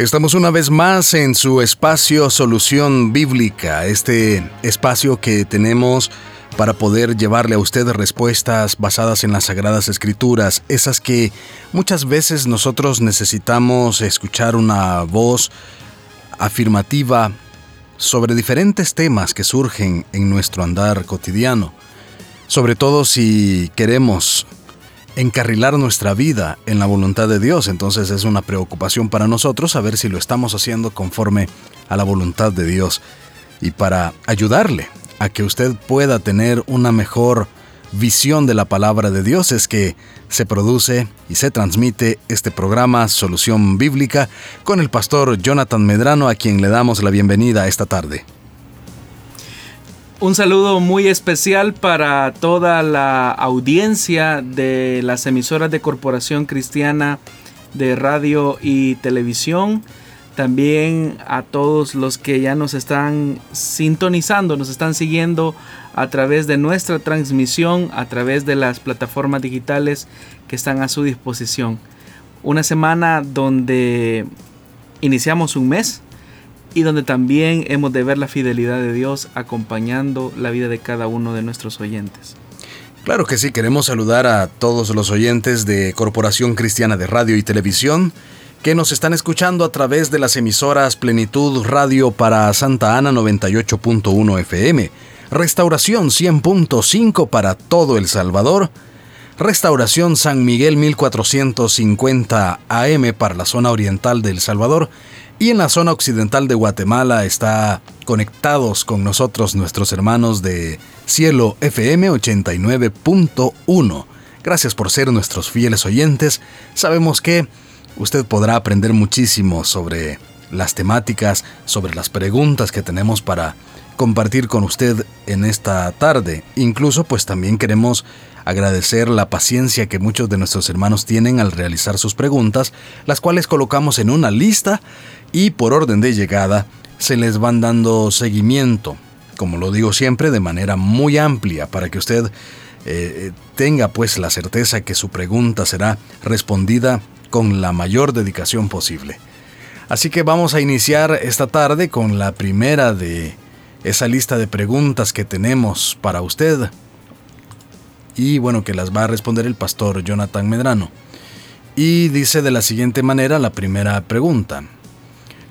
Estamos una vez más en su espacio Solución Bíblica, este espacio que tenemos para poder llevarle a usted respuestas basadas en las sagradas escrituras, esas que muchas veces nosotros necesitamos escuchar una voz afirmativa sobre diferentes temas que surgen en nuestro andar cotidiano, sobre todo si queremos encarrilar nuestra vida en la voluntad de Dios. Entonces es una preocupación para nosotros saber si lo estamos haciendo conforme a la voluntad de Dios. Y para ayudarle a que usted pueda tener una mejor visión de la palabra de Dios es que se produce y se transmite este programa Solución Bíblica con el pastor Jonathan Medrano a quien le damos la bienvenida esta tarde. Un saludo muy especial para toda la audiencia de las emisoras de Corporación Cristiana de Radio y Televisión. También a todos los que ya nos están sintonizando, nos están siguiendo a través de nuestra transmisión, a través de las plataformas digitales que están a su disposición. Una semana donde iniciamos un mes, y donde también hemos de ver la fidelidad de Dios acompañando la vida de cada uno de nuestros oyentes. Claro que sí, queremos saludar a todos los oyentes de Corporación Cristiana de Radio y Televisión que nos están escuchando a través de las emisoras Plenitud Radio para Santa Ana 98.1 FM, Restauración 100.5 para todo El Salvador, Restauración San Miguel 1450 AM para la zona oriental de El Salvador y en la zona occidental de Guatemala está conectados con nosotros nuestros hermanos de Cielo FM 89.1. Gracias por ser nuestros fieles oyentes. Sabemos que usted podrá aprender muchísimo sobre las temáticas, sobre las preguntas que tenemos para compartir con usted en esta tarde. Incluso pues también queremos agradecer la paciencia que muchos de nuestros hermanos tienen al realizar sus preguntas, las cuales colocamos en una lista y por orden de llegada se les van dando seguimiento, como lo digo siempre, de manera muy amplia para que usted eh, tenga pues la certeza que su pregunta será respondida con la mayor dedicación posible. Así que vamos a iniciar esta tarde con la primera de esa lista de preguntas que tenemos para usted y bueno que las va a responder el pastor Jonathan Medrano. Y dice de la siguiente manera la primera pregunta.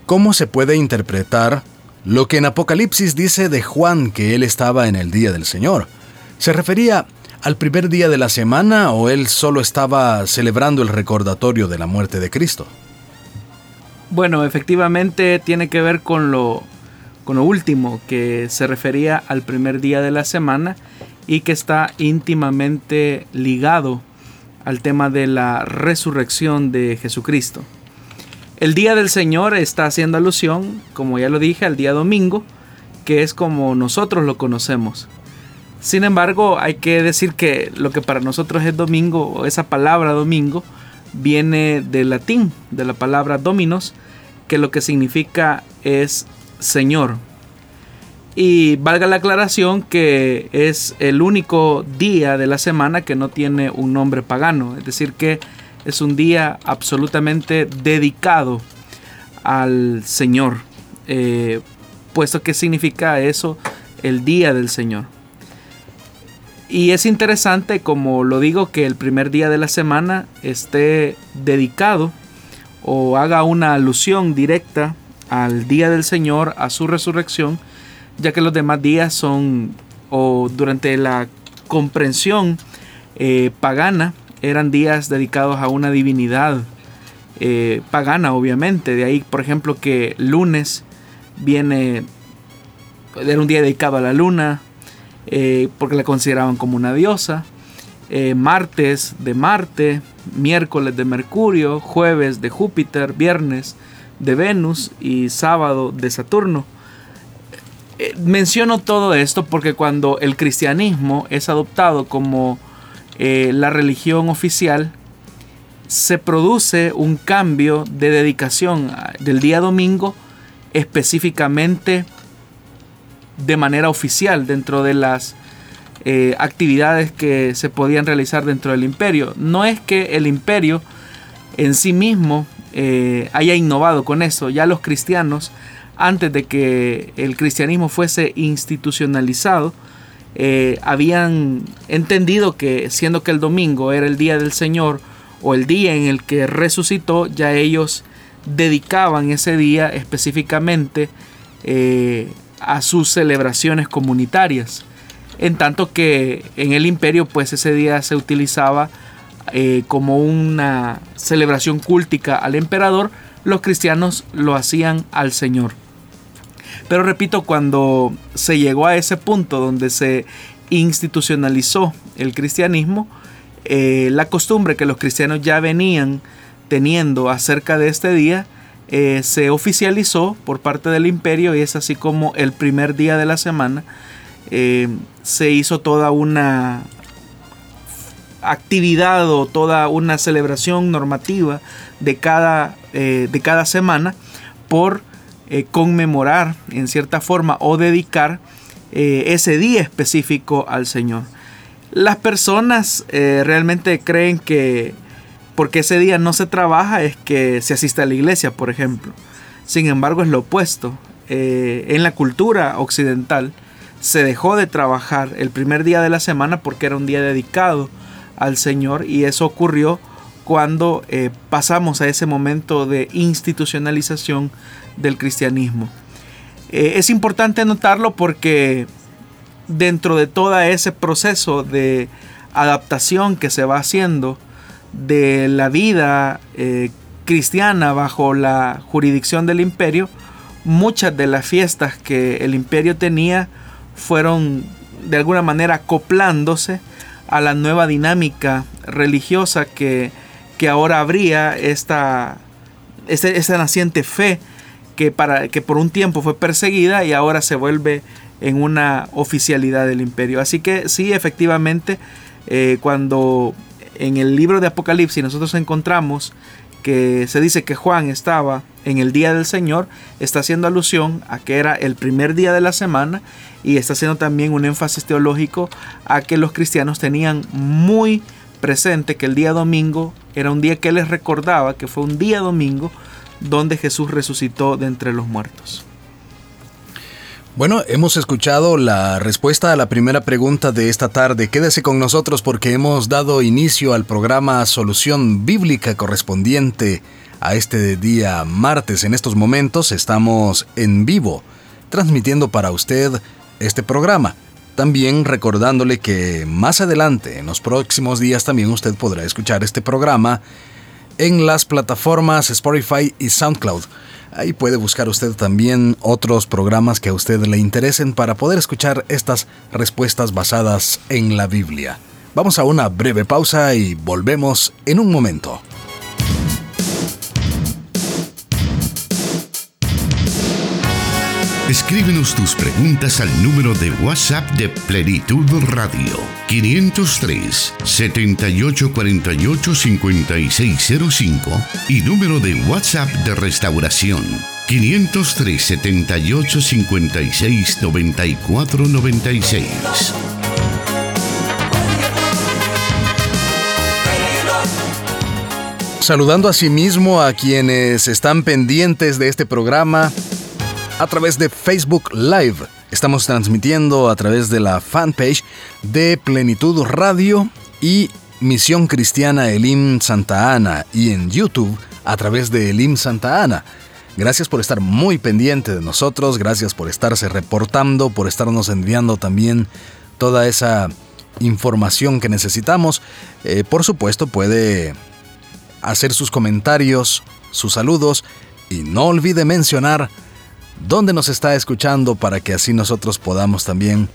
¿Cómo se puede interpretar lo que en Apocalipsis dice de Juan que él estaba en el día del Señor? ¿Se refería al primer día de la semana o él solo estaba celebrando el recordatorio de la muerte de Cristo? Bueno, efectivamente tiene que ver con lo, con lo último, que se refería al primer día de la semana y que está íntimamente ligado al tema de la resurrección de Jesucristo. El día del Señor está haciendo alusión, como ya lo dije, al día domingo, que es como nosotros lo conocemos. Sin embargo, hay que decir que lo que para nosotros es domingo, o esa palabra domingo, viene del latín, de la palabra dominos, que lo que significa es Señor. Y valga la aclaración que es el único día de la semana que no tiene un nombre pagano, es decir, que es un día absolutamente dedicado al Señor, eh, puesto que significa eso el día del Señor. Y es interesante, como lo digo, que el primer día de la semana esté dedicado o haga una alusión directa al día del Señor, a su resurrección, ya que los demás días son, o durante la comprensión eh, pagana, eran días dedicados a una divinidad eh, pagana, obviamente. De ahí, por ejemplo, que lunes viene, era un día dedicado a la luna, eh, porque la consideraban como una diosa. Eh, martes de Marte, miércoles de Mercurio, jueves de Júpiter, viernes de Venus y sábado de Saturno. menciono todo esto porque cuando el cristianismo es adoptado como eh, la religión oficial, se produce un cambio de dedicación del día domingo específicamente de manera oficial dentro de las eh, actividades que se podían realizar dentro del imperio. No es que el imperio en sí mismo haya innovado con eso, ya los cristianos antes de que el cristianismo fuese institucionalizado, eh, habían entendido que siendo que el domingo era el día del Señor o el día en el que resucitó, ya ellos dedicaban ese día específicamente eh, a sus celebraciones comunitarias. En tanto que en el imperio pues ese día se utilizaba eh, como una celebración cúltica al emperador, los cristianos lo hacían al Señor. Pero repito, cuando se llegó a ese punto donde se institucionalizó el cristianismo, eh, la costumbre que los cristianos ya venían teniendo acerca de este día eh, se oficializó por parte del imperio y es así como el primer día de la semana eh, se hizo toda una actividad o toda una celebración normativa de cada, de cada semana por eh, conmemorar en cierta forma o dedicar eh, ese día específico al Señor. Las personas eh, realmente creen que porque ese día no se trabaja es que se asiste a la iglesia, por ejemplo. Sin embargo, es lo opuesto. en la cultura occidental se dejó de trabajar el primer día de la semana porque era un día dedicado al Señor y eso ocurrió cuando pasamos a ese momento de institucionalización del cristianismo. Eh, es importante notarlo porque dentro de todo ese proceso de adaptación que se va haciendo de la vida eh, cristiana bajo la jurisdicción del imperio, muchas de las fiestas que el imperio tenía fueron de alguna manera acoplándose a la nueva dinámica religiosa que, que ahora habría esta, naciente fe que, para, que por un tiempo fue perseguida y ahora se vuelve en una oficialidad del imperio. Así que sí, efectivamente, eh, cuando en el libro de Apocalipsis nosotros encontramos que se dice que Juan estaba en el día del Señor, está haciendo alusión a que era el primer día de la semana y está haciendo también un énfasis teológico a que los cristianos tenían muy presente que el día domingo era un día que les recordaba que fue un día domingo donde Jesús resucitó de entre los muertos. Bueno, hemos escuchado la respuesta a la primera pregunta de esta tarde. Quédese con nosotros porque hemos dado inicio al programa Solución Bíblica correspondiente a este día martes. En estos momentos estamos en vivo, transmitiendo para usted este programa. También recordándole que más adelante, en los próximos días, también usted podrá escuchar este programa en las plataformas Spotify y SoundCloud. Ahí puede buscar usted también otros programas que a usted le interesen para poder escuchar estas respuestas basadas en la Biblia. Vamos a una breve pausa y volvemos en un momento. Escríbenos tus preguntas al número de WhatsApp de Plenitud Radio 503 7848 5605 y número de WhatsApp de Restauración 503 78 56 94 96. Saludando a sí a quienes están pendientes de este programa a través de Facebook Live. Estamos transmitiendo a través de la fanpage de Plenitud Radio y Misión Cristiana Elim Santa Ana y en YouTube a través de Elim Santa Ana. Gracias por estar muy pendiente de nosotros, gracias por estarse reportando, por estarnos enviando también toda esa información que necesitamos. Eh, por supuesto puede hacer sus comentarios, sus saludos y no olvide mencionar dónde nos está escuchando para que así nosotros podamos también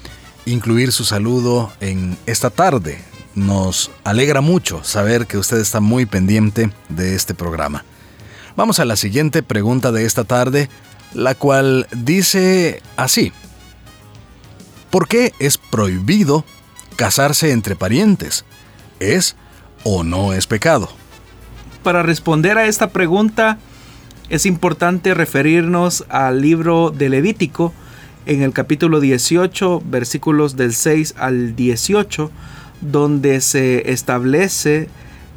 incluir su saludo en esta tarde. Nos alegra mucho saber que usted está muy pendiente de este programa. Vamos a la siguiente pregunta de esta tarde, la cual dice así. ¿Por qué es prohibido casarse entre parientes? ¿Es o no es pecado? Para responder a esta pregunta es importante referirnos al libro de Levítico en el capítulo 18, versículos del 6 al 18, donde se establece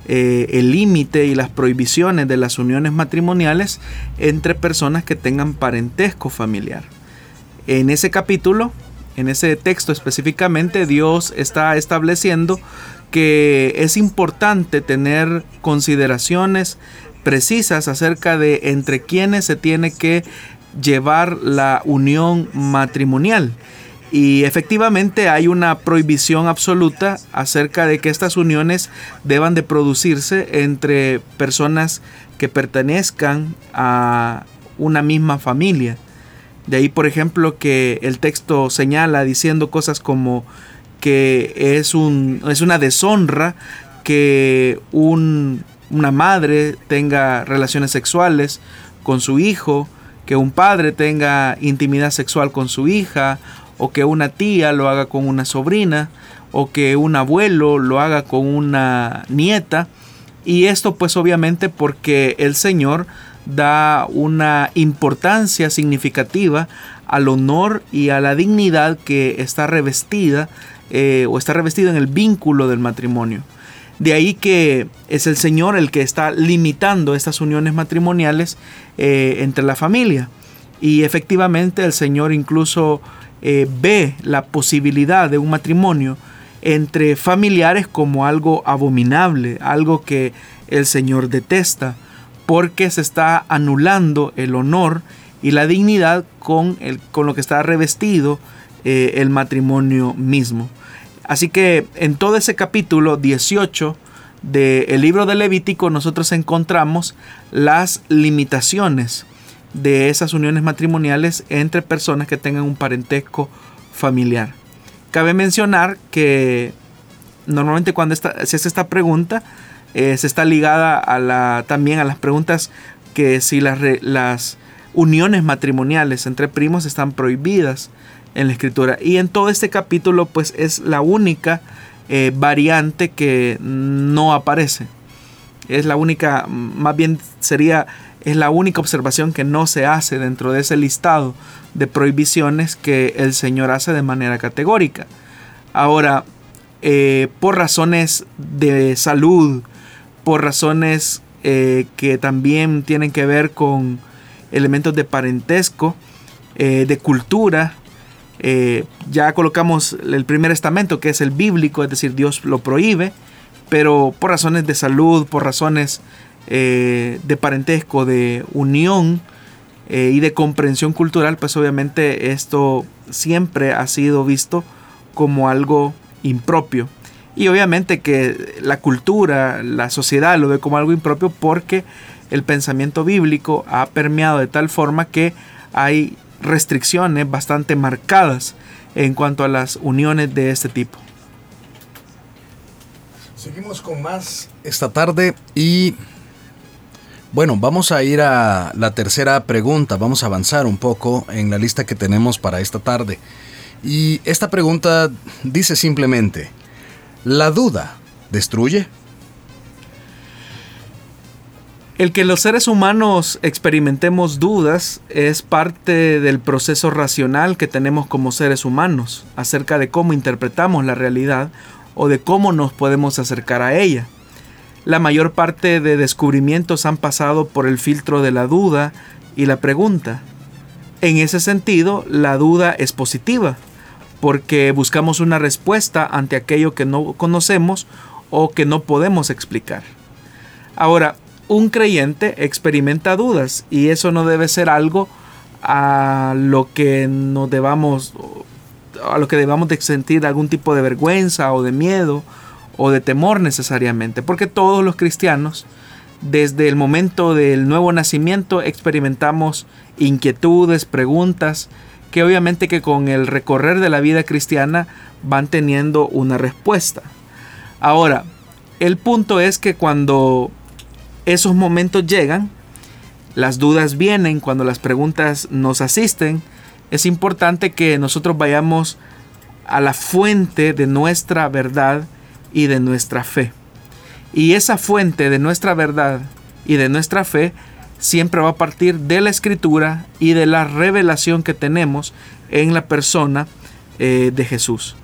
eh, el límite y las prohibiciones de las uniones matrimoniales entre personas que tengan parentesco familiar. En ese capítulo, en ese texto específicamente, Dios está estableciendo que es importante tener consideraciones precisas acerca de entre quienes se tiene que llevar la unión matrimonial. Y efectivamente hay una prohibición absoluta acerca de que estas uniones deban de producirse entre personas que pertenezcan a una misma familia. De ahí, por ejemplo, que el texto señala diciendo cosas como que es, un, es una deshonra que una madre tenga relaciones sexuales con su hijo, que un padre tenga intimidad sexual con su hija, o que una tía lo haga con una sobrina, o que un abuelo lo haga con una nieta. Y esto pues obviamente porque el Señor da una importancia significativa al honor y a la dignidad que está revestida eh, o está revestido en el vínculo del matrimonio. De ahí que es el Señor el que está limitando estas uniones matrimoniales eh, entre la familia. Y efectivamente el Señor incluso eh, ve la posibilidad de un matrimonio entre familiares como algo abominable, algo que el Señor detesta, porque se está anulando el honor y la dignidad con, el, con lo que está revestido el matrimonio mismo. Así que en todo ese capítulo 18 del libro de Levítico nosotros encontramos las limitaciones de esas uniones matrimoniales entre personas que tengan un parentesco familiar. Cabe mencionar que normalmente cuando se hace esta pregunta eh, se está ligada a la, también a las preguntas que si las, las uniones matrimoniales entre primos están prohibidas en la escritura. Y en todo este capítulo pues es la única eh, variante que no aparece. Es la única, más bien sería, es la única observación que no se hace dentro de ese listado de prohibiciones que el Señor hace de manera categórica. Ahora, eh, por razones de salud, por razones eh, que también tienen que ver con elementos de parentesco, de cultura, eh, ya colocamos el primer estamento, que es el bíblico, es decir, Dios lo prohíbe, pero por razones de salud, por razones eh, de parentesco, de unión eh, y de comprensión cultural, pues obviamente esto siempre ha sido visto como algo impropio. Y obviamente que la cultura, la sociedad lo ve como algo impropio porque el pensamiento bíblico ha permeado de tal forma que hay restricciones bastante marcadas en cuanto a las uniones de este tipo. Seguimos con más esta tarde y bueno, vamos a ir a la tercera pregunta, vamos a avanzar un poco en la lista que tenemos para esta tarde. Y esta pregunta dice simplemente, ¿la duda destruye? El que los seres humanos experimentemos dudas es parte del proceso racional que tenemos como seres humanos acerca de cómo interpretamos la realidad o de cómo nos podemos acercar a ella. La mayor parte de descubrimientos han pasado por el filtro de la duda y la pregunta. En ese sentido, la duda es positiva, porque buscamos una respuesta ante aquello que no conocemos o que no podemos explicar. Ahora, un creyente experimenta dudas y eso no debe ser algo a lo que nos debamos a lo que debamos de sentir algún tipo de vergüenza o de miedo o de temor necesariamente, porque todos los cristianos desde el momento del nuevo nacimiento experimentamos inquietudes, preguntas que obviamente que con el recorrer de la vida cristiana van teniendo una respuesta. Ahora, el punto es que cuando esos momentos llegan, las dudas vienen cuando las preguntas nos asisten, es importante que nosotros vayamos a la fuente de nuestra verdad y de nuestra fe. Y esa fuente de nuestra verdad y de nuestra fe siempre va a partir de la escritura y de la revelación que tenemos en la persona eh, de Jesús.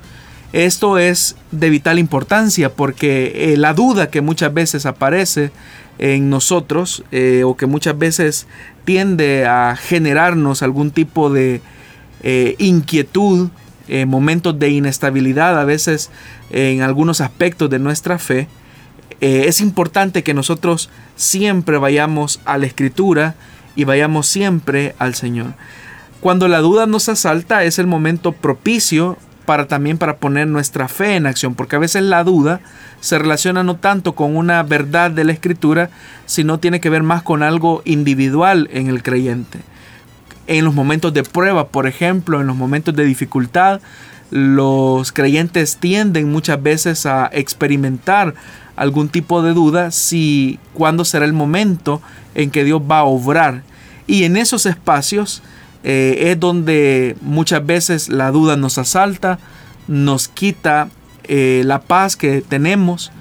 Esto es de vital importancia porque eh, la duda que muchas veces aparece en nosotros eh, o que muchas veces tiende a generarnos algún tipo de inquietud, momentos de inestabilidad a veces en algunos aspectos de nuestra fe, es importante que nosotros siempre vayamos a la escritura y vayamos siempre al Señor. Cuando la duda nos asalta es el momento propicio para también para poner nuestra fe en acción, porque a veces la duda se relaciona no tanto con una verdad de la escritura, sino tiene que ver más con algo individual en el creyente. En los momentos de prueba, por ejemplo, en los momentos de dificultad, los creyentes tienden muchas veces a experimentar algún tipo de duda si cuándo será el momento en que Dios va a obrar. Y en esos espacios eh, es donde muchas veces la duda nos asalta, nos quita eh, la paz que tenemos,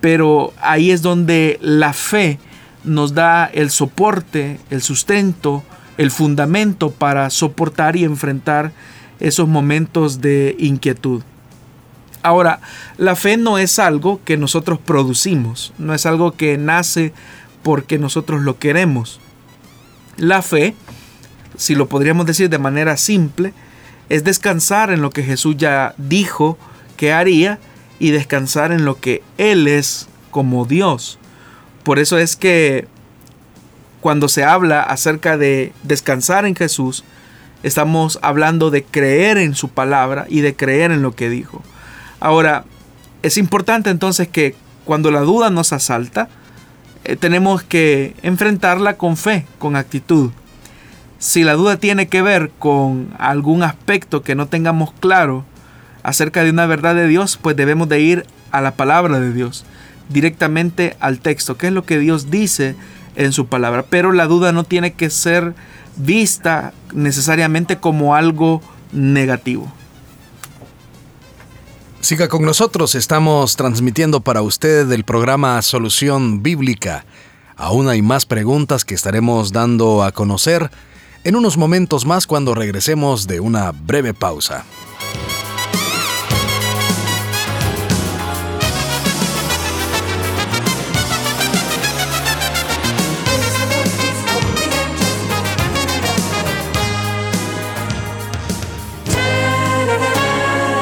pero ahí es donde la fe nos da el soporte, el sustento, el fundamento para soportar y enfrentar esos momentos de inquietud. Ahora, la fe no es algo que nosotros producimos, no es algo que nace porque nosotros lo queremos. La fe si lo podríamos decir de manera simple, es descansar en lo que Jesús ya dijo que haría y descansar en lo que Él es como Dios. Por eso es que cuando se habla acerca de descansar en Jesús, estamos hablando de creer en su palabra y de creer en lo que dijo. Ahora, es importante entonces que cuando la duda nos asalta, eh, tenemos que enfrentarla con fe, con actitud. Si la duda tiene que ver con algún aspecto que no tengamos claro acerca de una verdad de Dios, pues debemos de ir a la palabra de Dios, directamente al texto, qué es lo que Dios dice en su palabra. Pero la duda no tiene que ser vista necesariamente como algo negativo. Siga con nosotros, estamos transmitiendo para usted el programa Solución Bíblica. Aún hay más preguntas que estaremos dando a conocer en unos momentos más cuando regresemos de una breve pausa.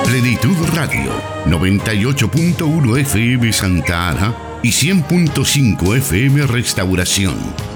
Plenitud Radio, 98.1 FM Santa Ana y 100.5 FM Restauración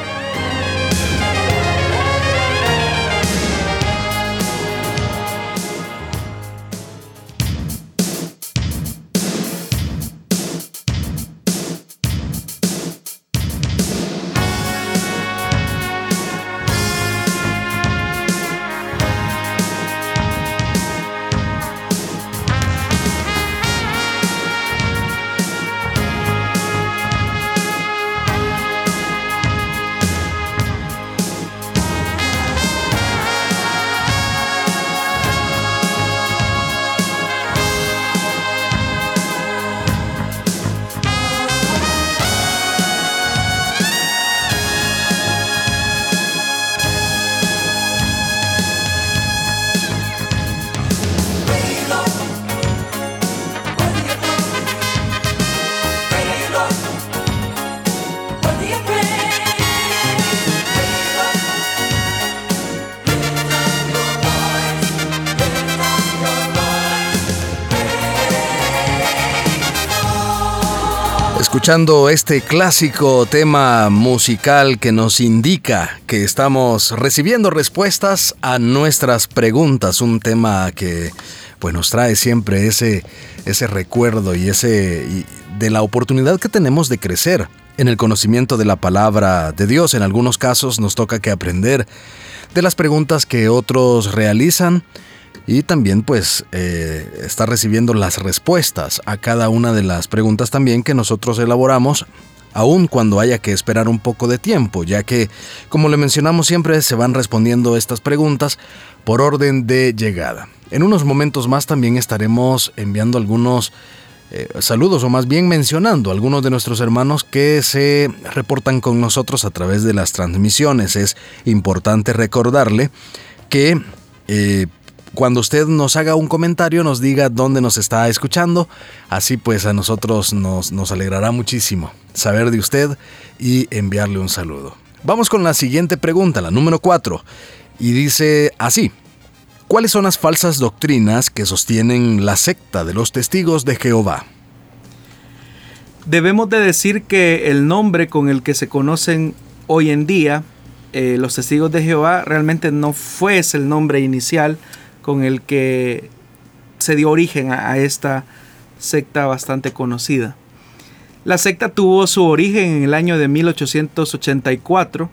Escuchando este clásico tema musical que nos indica que estamos recibiendo respuestas a nuestras preguntas, un tema que pues nos trae siempre ese, ese recuerdo y ese de la oportunidad que tenemos de crecer en el conocimiento de la palabra de Dios. En algunos casos nos toca que aprender de las preguntas que otros realizan y también pues eh, está recibiendo las respuestas a cada una de las preguntas también que nosotros elaboramos aun cuando haya que esperar un poco de tiempo, ya que, como le mencionamos siempre, se van respondiendo estas preguntas por orden de llegada. En unos momentos más también estaremos enviando algunos eh, saludos o más bien mencionando a algunos de nuestros hermanos que se reportan con nosotros a través de las transmisiones. Es importante recordarle que eh, cuando usted nos haga un comentario nos diga dónde nos está escuchando, así pues a nosotros nos, alegrará muchísimo saber de usted y enviarle un saludo. Vamos con la siguiente pregunta, la número 4, y dice así. ¿Cuáles son las falsas doctrinas que sostienen la secta de los testigos de Jehová? Debemos de decir que el nombre con el que se conocen hoy en día eh, los testigos de Jehová realmente no fue ese el nombre inicial con el que se dio origen a, esta secta bastante conocida. La secta tuvo su origen en el año de 1884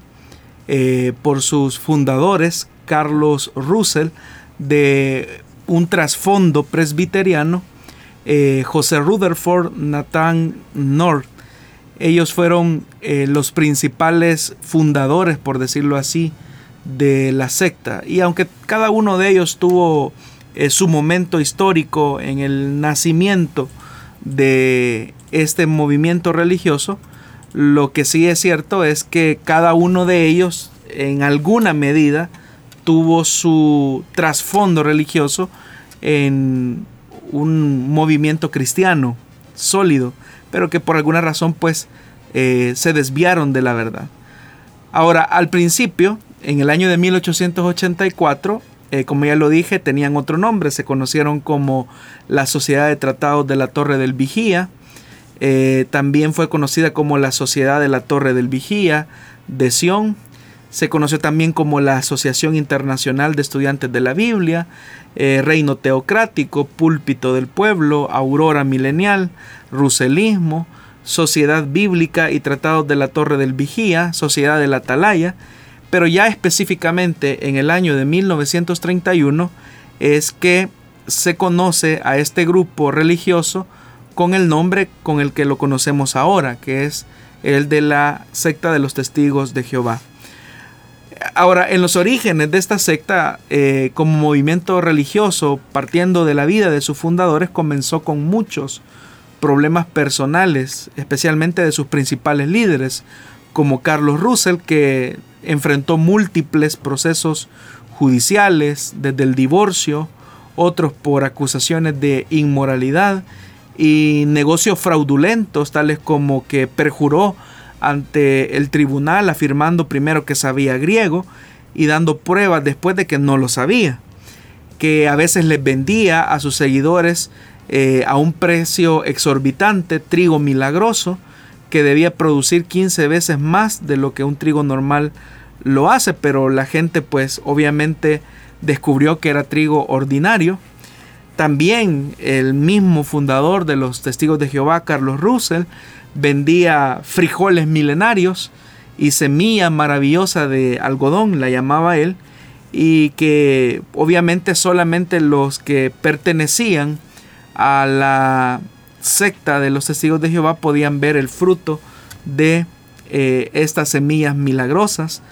eh, por sus fundadores, Carlos Russell, de un trasfondo presbiteriano, eh, José Rutherford, Nathan North. Ellos fueron eh, los principales fundadores, por decirlo así, de la secta. Y aunque cada uno de ellos tuvo eh, su momento histórico en el nacimiento de este movimiento religioso, lo que sí es cierto es que cada uno de ellos en alguna medida tuvo su trasfondo religioso en un movimiento cristiano sólido, pero que por alguna razón pues eh, se desviaron de la verdad. Ahora, al principio, en el año de 1884, eh, como ya lo dije, tenían otro nombre, se conocieron como la Sociedad de Tratados de la Torre del Vigía, eh, también fue conocida como la Sociedad de la Torre del Vigía de Sion, se conoció también como la Asociación Internacional de Estudiantes de la Biblia, eh, Reino Teocrático, Púlpito del Pueblo, Aurora Milenial, Ruselismo, Sociedad Bíblica y Tratados de la Torre del Vigía, Sociedad de la Atalaya, pero ya específicamente en el año de 1931 es que se conoce a este grupo religioso con el nombre con el que lo conocemos ahora, que es el de la secta de los testigos de Jehová. Ahora, en los orígenes de esta secta, eh, como movimiento religioso, partiendo de la vida de sus fundadores, comenzó con muchos problemas personales, especialmente de sus principales líderes, como Carlos Russell, que enfrentó múltiples procesos judiciales, desde el divorcio, otros por acusaciones de inmoralidad y negocios fraudulentos, tales como que perjuró ante el tribunal afirmando primero que sabía griego y dando pruebas después de que no lo sabía, que a veces les vendía a sus seguidores eh, a un precio exorbitante trigo milagroso que debía producir 15 veces más de lo que un trigo normal lo hace, pero la gente pues obviamente descubrió que era trigo ordinario. También el mismo fundador de los testigos de Jehová, Carlos Russell, vendía frijoles milenarios y semilla maravillosa de algodón, la llamaba él, y que obviamente solamente los que pertenecían a la secta de los testigos de Jehová podían ver el fruto de eh, estas semillas milagrosas.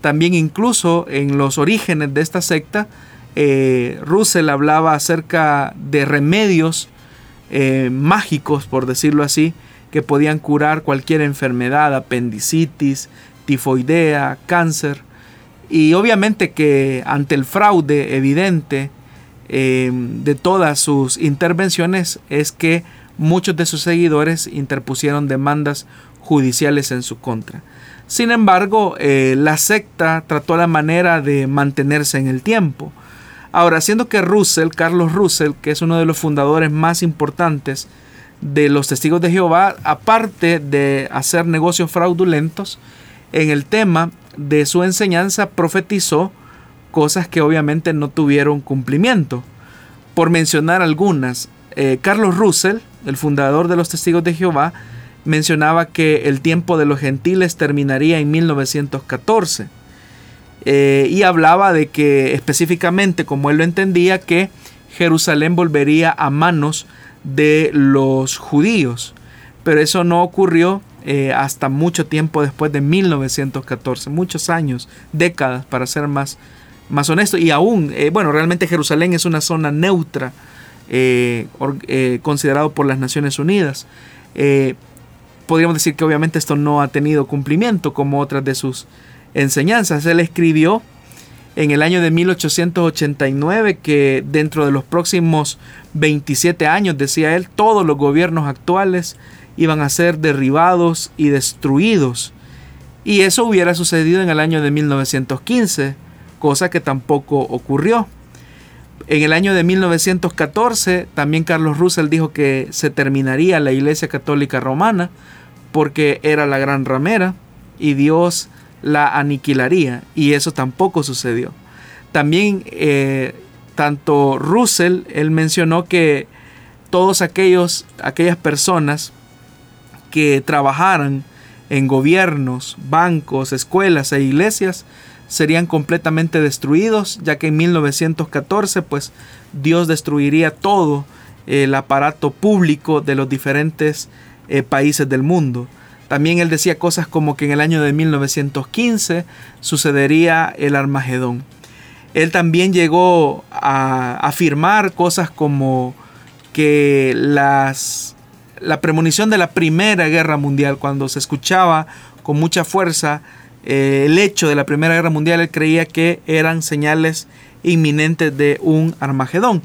También incluso en los orígenes de esta secta, eh, Russell hablaba acerca de remedios eh, mágicos, por decirlo así, que podían curar cualquier enfermedad, apendicitis, tifoidea, cáncer. Y obviamente que ante el fraude evidente de todas sus intervenciones es que muchos de sus seguidores interpusieron demandas judiciales en su contra. Sin embargo, eh, la secta trató la manera de mantenerse en el tiempo. Ahora, siendo que Russell, Carlos Russell, que es uno de los fundadores más importantes de los testigos de Jehová, aparte de hacer negocios fraudulentos, en el tema de su enseñanza profetizó cosas que obviamente no tuvieron cumplimiento. Por mencionar algunas, eh, Carlos Russell, el fundador de los testigos de Jehová, mencionaba que el tiempo de los gentiles terminaría en 1914. Eh, y hablaba de que específicamente, como él lo entendía, que Jerusalén volvería a manos de los judíos. Pero eso no ocurrió eh, hasta mucho tiempo después de 1914, muchos años, décadas para ser más, más honesto. Y aún, eh, bueno, realmente Jerusalén es una zona neutra eh, considerado por las Naciones Unidas. podríamos decir que obviamente esto no ha tenido cumplimiento como otras de sus enseñanzas. Él escribió en el año de 1889 que dentro de los próximos 27 años, decía él, todos los gobiernos actuales iban a ser derribados y destruidos. Y eso hubiera sucedido en el año de 1915, cosa que tampoco ocurrió. En el año de 1914 también Carlos Russell dijo que se terminaría la Iglesia Católica Romana porque era la gran ramera y Dios la aniquilaría y eso tampoco sucedió. También eh, tanto Russell, él mencionó que todos aquellos, aquellas personas que trabajaran en gobiernos, bancos, escuelas e iglesias serían completamente destruidos, ya que en 1914 pues Dios destruiría todo el aparato público de los diferentes eh, países del mundo. También él decía cosas como que en el año de 1915 sucedería el Armagedón. Él también llegó a afirmar cosas como que las, la premonición de la Primera Guerra Mundial, cuando se escuchaba con mucha fuerza eh, el hecho de la Primera Guerra Mundial, él creía que eran señales inminentes de un Armagedón.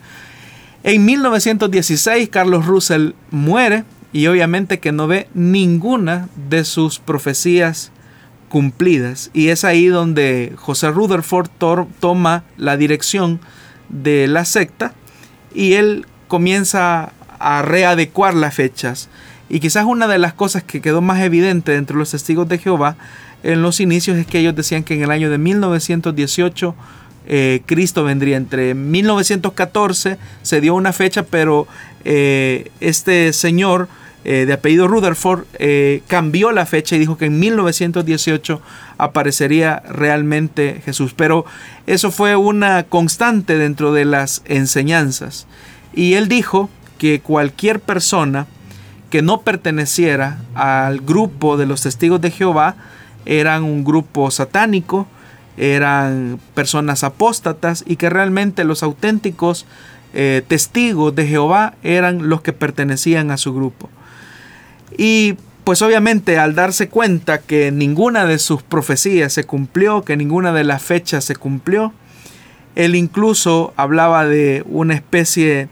En 1916 Carlos Russell muere y obviamente que no ve ninguna de sus profecías cumplidas. Y es ahí donde José Rutherford toma la dirección de la secta y él comienza a readecuar las fechas. Y quizás una de las cosas que quedó más evidente entre los testigos de Jehová en los inicios es que ellos decían que en el año de 1918 eh, Cristo vendría. Entre 1914 se dio una fecha, pero eh, este señor eh, de apellido Rutherford, cambió la fecha y dijo que en 1918 aparecería realmente Jesús. Pero eso fue una constante dentro de las enseñanzas. Y él dijo que cualquier persona que no perteneciera al grupo de los testigos de Jehová eran un grupo satánico, eran personas apóstatas y que realmente los auténticos eh, testigos de Jehová eran los que pertenecían a su grupo. Y pues obviamente al darse cuenta que ninguna de sus profecías se cumplió, que ninguna de las fechas se cumplió, él incluso hablaba de una especie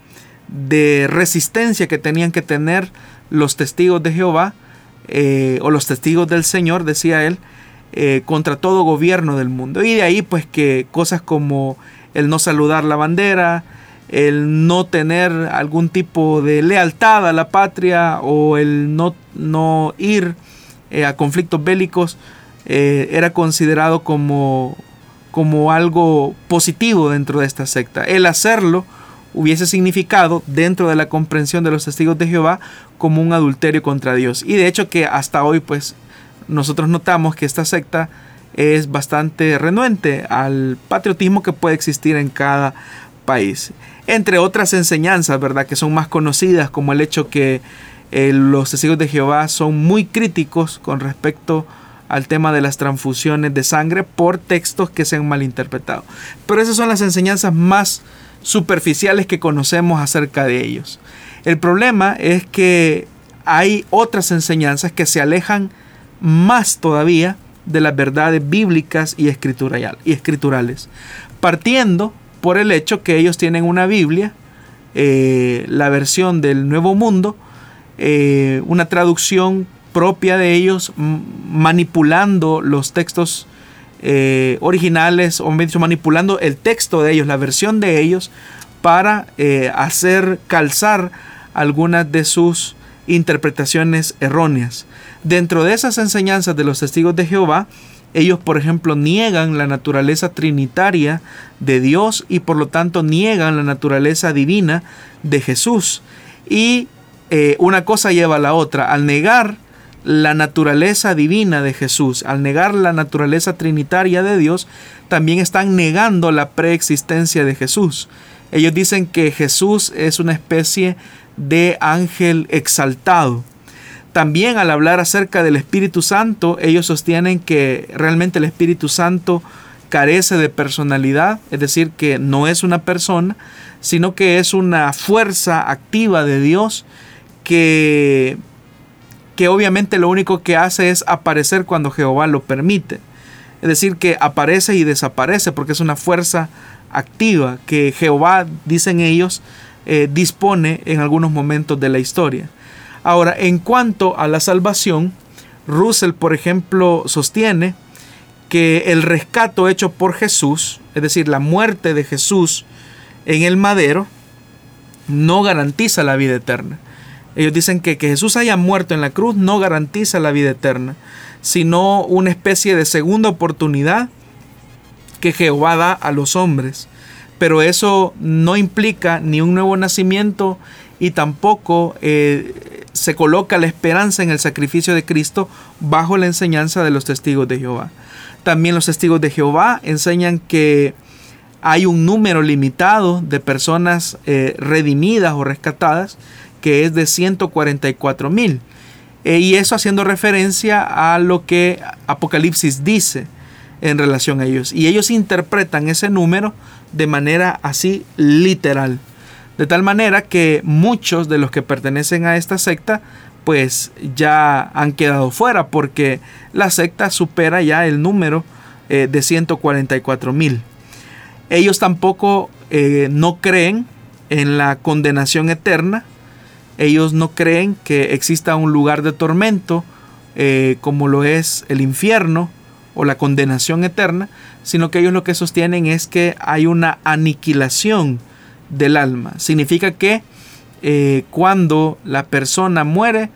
de resistencia que tenían que tener los testigos de Jehová eh, o los testigos del Señor, decía él, eh, contra todo gobierno del mundo. Y de ahí pues que cosas como el no saludar la bandera, el no tener algún tipo de lealtad a la patria o el no, no ir eh, a conflictos bélicos era considerado como, como algo positivo dentro de esta secta. El hacerlo hubiese significado dentro de la comprensión de los testigos de Jehová como un adulterio contra Dios. Y de hecho que hasta hoy pues nosotros notamos que esta secta es bastante renuente al patriotismo que puede existir en cada país entre otras enseñanzas, ¿verdad? Que son más conocidas, como el hecho que eh, los testigos de Jehová son muy críticos con respecto al tema de las transfusiones de sangre por textos que se han malinterpretado. Pero esas son las enseñanzas más superficiales que conocemos acerca de ellos. El problema es que hay otras enseñanzas que se alejan más todavía de las verdades bíblicas y escriturales, partiendo por el hecho que ellos tienen una Biblia, eh, la versión del Nuevo Mundo, eh, una traducción propia de ellos, manipulando los textos eh, originales, o manipulando el texto de ellos, la versión de ellos, para hacer calzar algunas de sus interpretaciones erróneas. Dentro de esas enseñanzas de los testigos de Jehová, ellos, por ejemplo, niegan la naturaleza trinitaria de Dios y por lo tanto niegan la naturaleza divina de Jesús. Y eh, una cosa lleva a la otra. Al negar la naturaleza divina de Jesús, al negar la naturaleza trinitaria de Dios, también están negando la preexistencia de Jesús. Ellos dicen que Jesús es una especie de ángel exaltado. También al hablar acerca del Espíritu Santo, ellos sostienen que realmente el Espíritu Santo carece de personalidad, es decir, que no es una persona, sino que es una fuerza activa de Dios que, que obviamente lo único que hace es aparecer cuando Jehová lo permite. Es decir, que aparece y desaparece porque es una fuerza activa que Jehová, dicen ellos, eh, dispone en algunos momentos de la historia. Ahora, en cuanto a la salvación, Russell, por ejemplo, sostiene que el rescato hecho por Jesús, es decir, la muerte de Jesús en el madero, no garantiza la vida eterna. Ellos dicen que que Jesús haya muerto en la cruz no garantiza la vida eterna, sino una especie de segunda oportunidad que Jehová da a los hombres. Pero eso no implica ni un nuevo nacimiento y tampoco eh, se coloca la esperanza en el sacrificio de Cristo bajo la enseñanza de los testigos de Jehová. También los testigos de Jehová enseñan que hay un número limitado de personas eh, redimidas o rescatadas que es de 144 mil. Eh, y eso haciendo referencia a lo que Apocalipsis dice en relación a ellos. Y ellos interpretan ese número de manera así literal. De tal manera que muchos de los que pertenecen a esta secta pues ya han quedado fuera porque la secta supera ya el número eh, de 144 mil. Ellos tampoco eh, no creen en la condenación eterna. Ellos no creen que exista un lugar de tormento eh, como lo es el infierno o la condenación eterna, sino que ellos lo que sostienen es que hay una aniquilación del alma. Significa que eh, cuando la persona muere,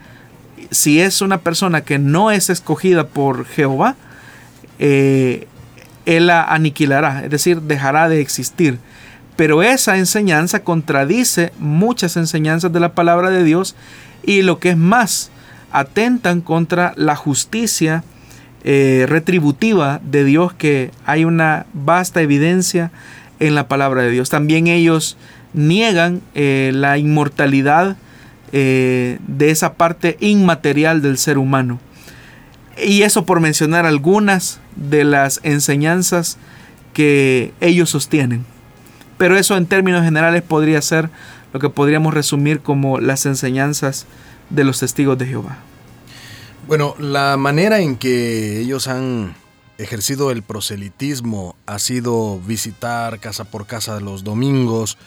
si es una persona que no es escogida por Jehová, eh, Él la aniquilará, es decir, dejará de existir. Pero esa enseñanza contradice muchas enseñanzas de la palabra de Dios y lo que es más, atentan contra la justicia eh, retributiva de Dios que hay una vasta evidencia en la palabra de Dios. También ellos niegan eh, la inmortalidad eh, de esa parte inmaterial del ser humano. Y eso por mencionar algunas de las enseñanzas que ellos sostienen. Pero eso en términos generales podría ser lo que podríamos resumir como las enseñanzas de los testigos de Jehová. Bueno, la manera en que ellos han ejercido el proselitismo ha sido visitar casa por casa los domingos.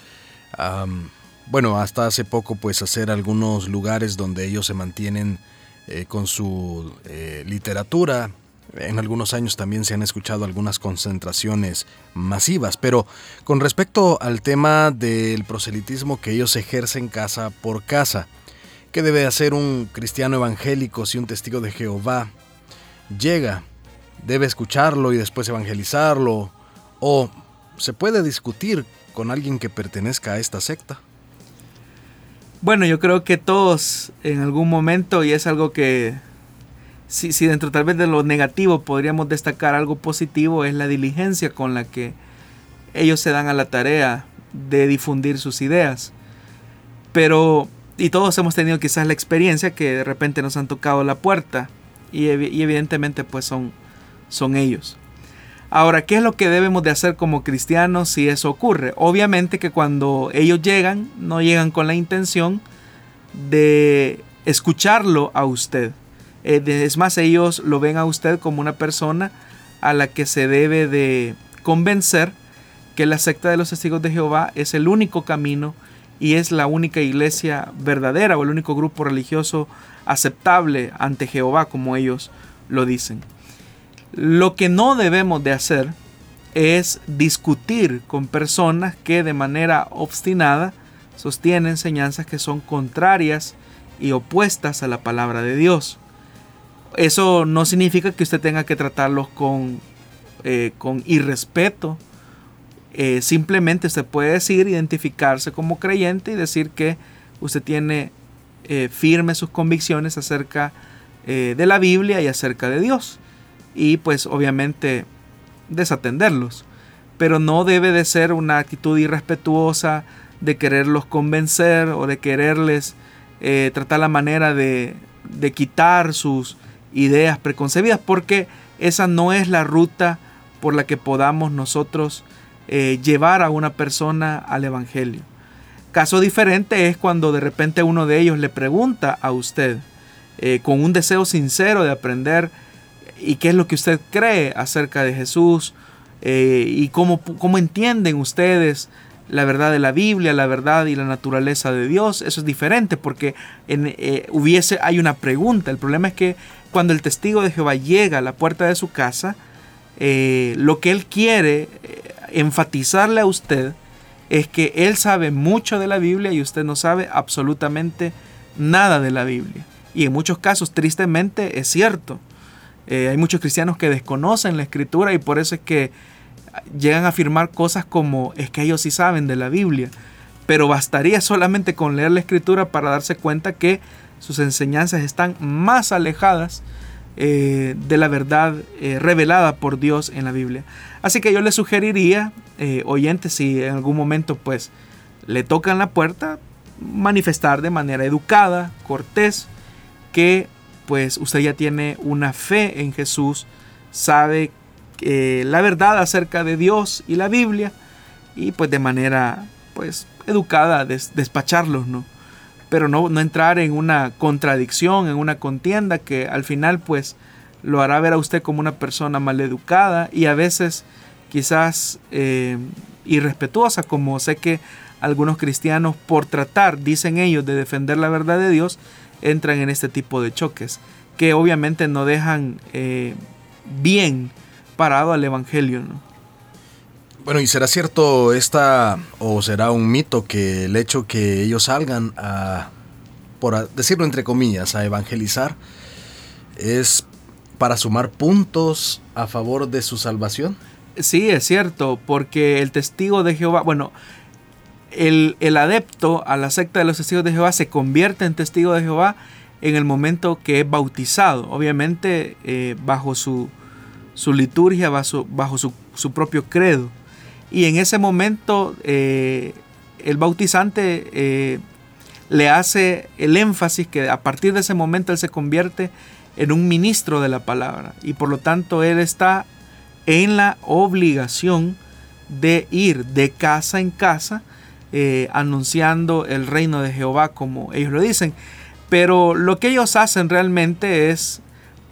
bueno, hasta hace poco pues hacer algunos lugares donde ellos se mantienen eh, con su eh, literatura. En algunos años también se han escuchado algunas concentraciones masivas, pero con respecto al tema del proselitismo que ellos ejercen casa por casa, ¿Qué debe hacer un cristiano evangélico si un testigo de Jehová llega? ¿Debe escucharlo y después evangelizarlo? ¿O se puede discutir con alguien que pertenezca a esta secta? Bueno, yo creo que todos en algún momento, y es algo que si, si, dentro tal vez de lo negativo podríamos destacar algo positivo, es la diligencia con la que ellos se dan a la tarea de difundir sus ideas. Pero y todos hemos tenido quizás la experiencia que de repente nos han tocado la puerta y, evidentemente pues son, son ellos. Ahora, ¿qué es lo que debemos de hacer como cristianos si eso ocurre? Obviamente que cuando ellos llegan, no llegan con la intención de escucharlo a usted. Eh, es más, ellos lo ven a usted como una persona a la que se debe de convencer que la secta de los testigos de Jehová es el único camino y es la única iglesia verdadera o el único grupo religioso aceptable ante Jehová como ellos lo dicen. Lo que no debemos de hacer es discutir con personas que de manera obstinada sostienen enseñanzas que son contrarias y opuestas a la palabra de Dios. Eso no significa que usted tenga que tratarlos con, eh, con irrespeto eh, simplemente usted puede decir, identificarse como creyente y decir que usted tiene eh, firmes sus convicciones acerca eh, de la Biblia y acerca de Dios. Y pues obviamente desatenderlos. Pero no debe de ser una actitud irrespetuosa de quererlos convencer o de quererles tratar la manera de de quitar sus ideas preconcebidas, porque esa no es la ruta por la que podamos nosotros eh, llevar a una persona al Evangelio. Caso diferente es cuando de repente uno de ellos le pregunta a usted, eh, con un deseo sincero de aprender, y qué es lo que usted cree acerca de Jesús, eh, y cómo, cómo entienden ustedes la verdad de la Biblia, la verdad y la naturaleza de Dios, eso es diferente porque hubiese, hay una pregunta. El problema es que cuando el testigo de Jehová llega a la puerta de su casa, eh, lo que él quiere eh, enfatizarle a usted es que él sabe mucho de la Biblia y usted no sabe absolutamente nada de la Biblia. Y en muchos casos, tristemente, es cierto. Eh, hay muchos cristianos que desconocen la escritura y por eso es que llegan a afirmar cosas como es que ellos sí saben de la Biblia. Pero bastaría solamente con leer la escritura para darse cuenta que sus enseñanzas están más alejadas eh, de la verdad eh, revelada por Dios en la Biblia. Así que yo le sugeriría, eh, oyente, si en algún momento pues le tocan la puerta, manifestar de manera educada, cortés, que pues usted ya tiene una fe en Jesús, sabe la verdad acerca de Dios y la Biblia, y pues de manera pues educada despacharlos, ¿no? Pero no, entrar en una contradicción, en una contienda que al final pues lo hará ver a usted como una persona maleducada y a veces quizás eh, irrespetuosa, como sé que algunos cristianos por tratar, dicen ellos, de defender la verdad de Dios, entran en este tipo de choques, que obviamente no dejan eh, bien parado al Evangelio. ¿no? Bueno, ¿y será cierto esta, o será un mito que el hecho que ellos salgan a, por decirlo entre comillas, a evangelizar, es para sumar puntos a favor de su salvación? Sí, es cierto, porque el testigo de Jehová, bueno, el, adepto a la secta de los testigos de Jehová se convierte en testigo de Jehová en el momento que es bautizado, obviamente eh, bajo su, su liturgia, bajo, bajo su, su propio credo. Y en ese momento eh, el bautizante eh, le hace el énfasis que a partir de ese momento él se convierte en un ministro de la palabra. Y por lo tanto él está en la obligación de ir de casa en casa eh, anunciando el reino de Jehová como ellos lo dicen. Pero lo que ellos hacen realmente es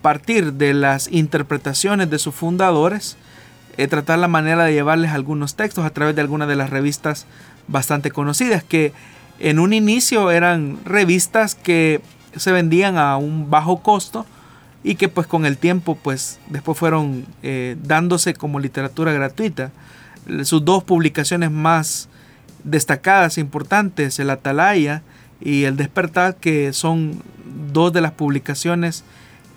partir de las interpretaciones de sus fundadores, eh, tratar la manera de llevarles algunos textos a través de algunas de las revistas bastante conocidas, que en un inicio eran revistas que se vendían a un bajo costo y que pues con el tiempo pues después fueron eh, dándose como literatura gratuita. Sus dos publicaciones más destacadas e importantes, el Atalaya y el Despertar, que son dos de las publicaciones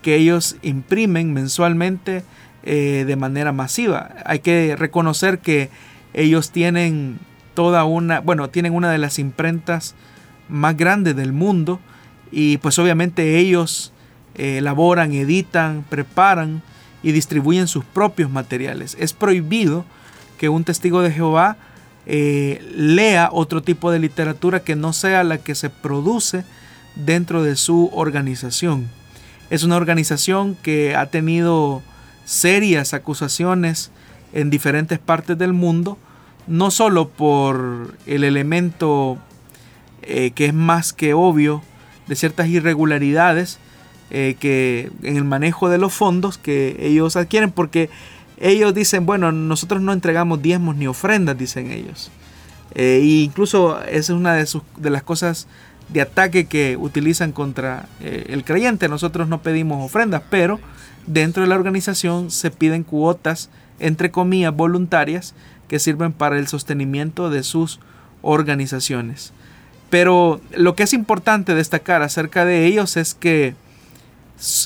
que ellos imprimen mensualmente eh, de manera masiva. Hay que reconocer que ellos tienen toda una, bueno, tienen una de las imprentas más grandes del mundo y pues obviamente ellos eh, elaboran, editan, preparan y distribuyen sus propios materiales. Es prohibido que un testigo de Jehová eh, lea otro tipo de literatura que no sea la que se produce dentro de su organización. Es una organización que ha tenido serias acusaciones en diferentes partes del mundo, no solo por el elemento eh, que es más que obvio de ciertas irregularidades eh, que en el manejo de los fondos que ellos adquieren, porque ellos dicen, bueno, nosotros no entregamos diezmos ni ofrendas, dicen ellos. e incluso esa es una de, sus, de las cosas de ataque que utilizan contra el creyente. Nosotros no pedimos ofrendas, pero dentro de la organización se piden cuotas, entre comillas, voluntarias que sirven para el sostenimiento de sus organizaciones. Pero lo que es importante destacar acerca de ellos es que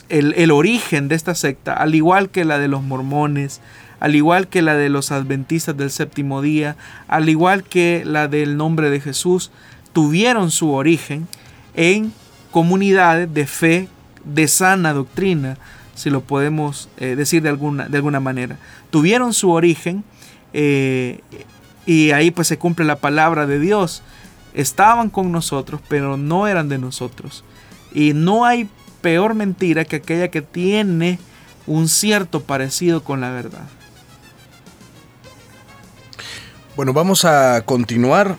el, origen de esta secta, al igual que la de los mormones, al igual que la de los adventistas del séptimo día, al igual que la del nombre de Jesús, tuvieron su origen en comunidades de fe, de sana doctrina, si lo podemos eh, decir de alguna, de alguna manera. Tuvieron su origen eh, y ahí pues se cumple la palabra de Dios. Estaban con nosotros, pero no eran de nosotros. Y no hay peor mentira que aquella que tiene un cierto parecido con la verdad. Bueno, vamos a continuar.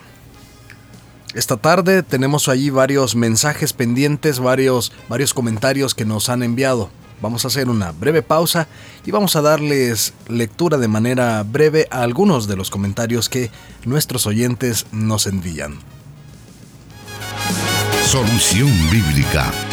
Esta tarde tenemos allí varios mensajes pendientes, varios, varios comentarios que nos han enviado. Vamos a hacer una breve pausa y vamos a darles lectura de manera breve a algunos de los comentarios que nuestros oyentes nos envían. Solución Bíblica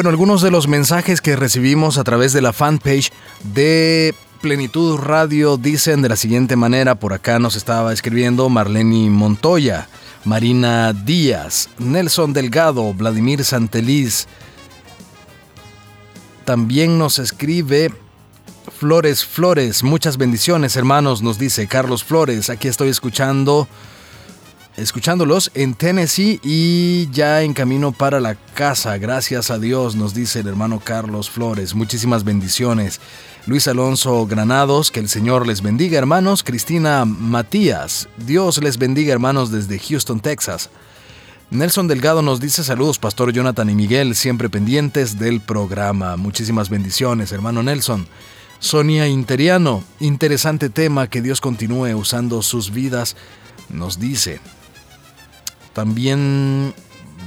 Bueno, algunos de los mensajes que recibimos a través de la fanpage de Plenitud Radio dicen de la siguiente manera, por acá nos estaba escribiendo Marlene Montoya, Marina Díaz, Nelson Delgado, Vladimir Santeliz. También nos escribe Flores Flores, muchas bendiciones hermanos, nos dice Carlos Flores, aquí estoy escuchando escuchándolos en Tennessee y ya en camino para la casa. Gracias a Dios, nos dice el hermano Carlos Flores. Muchísimas bendiciones. Luis Alonso Granados, que el Señor les bendiga, hermanos. Cristina Matías, Dios les bendiga, hermanos, desde Houston, Texas. Nelson Delgado nos dice saludos, Pastor Jonathan y Miguel, siempre pendientes del programa. Muchísimas bendiciones, hermano Nelson. Sonia Interiano, interesante tema, que Dios continúe usando sus vidas, nos dice. También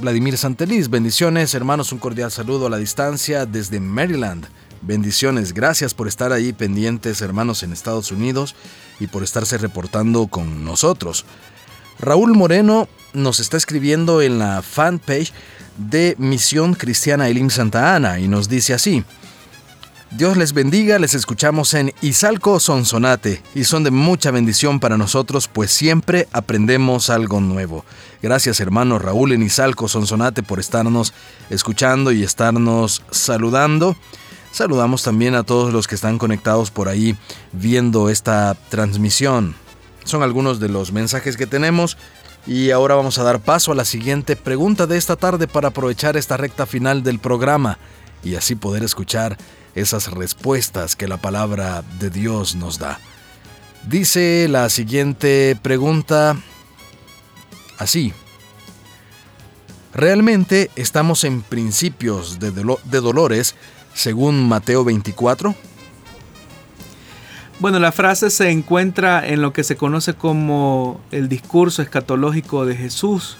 Vladimir Santeliz, bendiciones hermanos, un cordial saludo a la distancia desde Maryland. Bendiciones, gracias por estar ahí pendientes hermanos en Estados Unidos y por estarse reportando con nosotros. Raúl Moreno nos está escribiendo en la fanpage de Misión Cristiana Elim Santa Ana y nos dice así. Dios les bendiga, les escuchamos en Izalco Sonsonate y son de mucha bendición para nosotros, pues siempre aprendemos algo nuevo. Gracias hermano Raúl en Izalco Sonsonate por estarnos escuchando y estarnos saludando. Saludamos también a todos los que están conectados por ahí viendo esta transmisión. Son algunos de los mensajes que tenemos y ahora vamos a dar paso a la siguiente pregunta de esta tarde para aprovechar esta recta final del programa y así poder escuchar esas respuestas que la palabra de Dios nos da. Dice la siguiente pregunta así. ¿Realmente estamos en principios de, dolores según Mateo 24? Bueno, la frase se encuentra en lo que se conoce como el discurso escatológico de Jesús,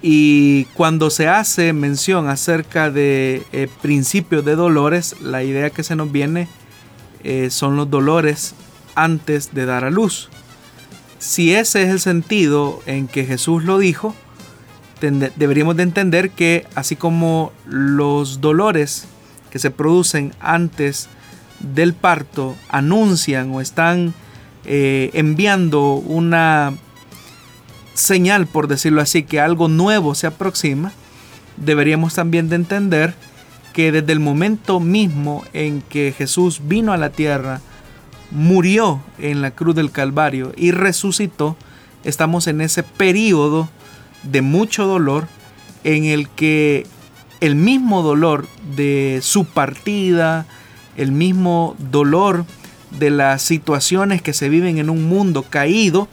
y cuando se hace mención acerca de eh, principios de dolores, la idea que se nos viene eh, son los dolores antes de dar a luz. Si ese es el sentido en que Jesús lo dijo, deberíamos de entender que así como los dolores que se producen antes del parto anuncian o están eh, enviando una señal, por decirlo así, que algo nuevo se aproxima, deberíamos también de entender que desde el momento mismo en que Jesús vino a la tierra, murió en la cruz del Calvario y resucitó, estamos en ese periodo de mucho dolor en el que el mismo dolor de su partida, el mismo dolor de las situaciones que se viven en un mundo caído,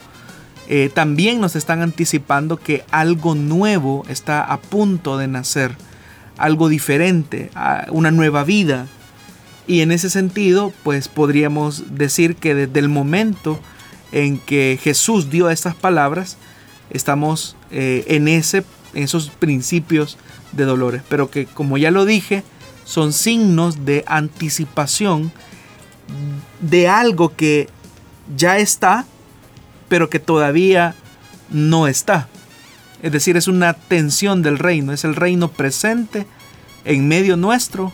eh, también nos están anticipando que algo nuevo está a punto de nacer, algo diferente, una nueva vida. Y en ese sentido, pues podríamos decir que desde el momento en que Jesús dio estas palabras, estamos eh, en, ese, en esos principios de dolores. Pero que, como ya lo dije, son signos de anticipación de algo que ya está, pero que todavía no está. Es decir, es una tensión del reino, es el reino presente en medio nuestro,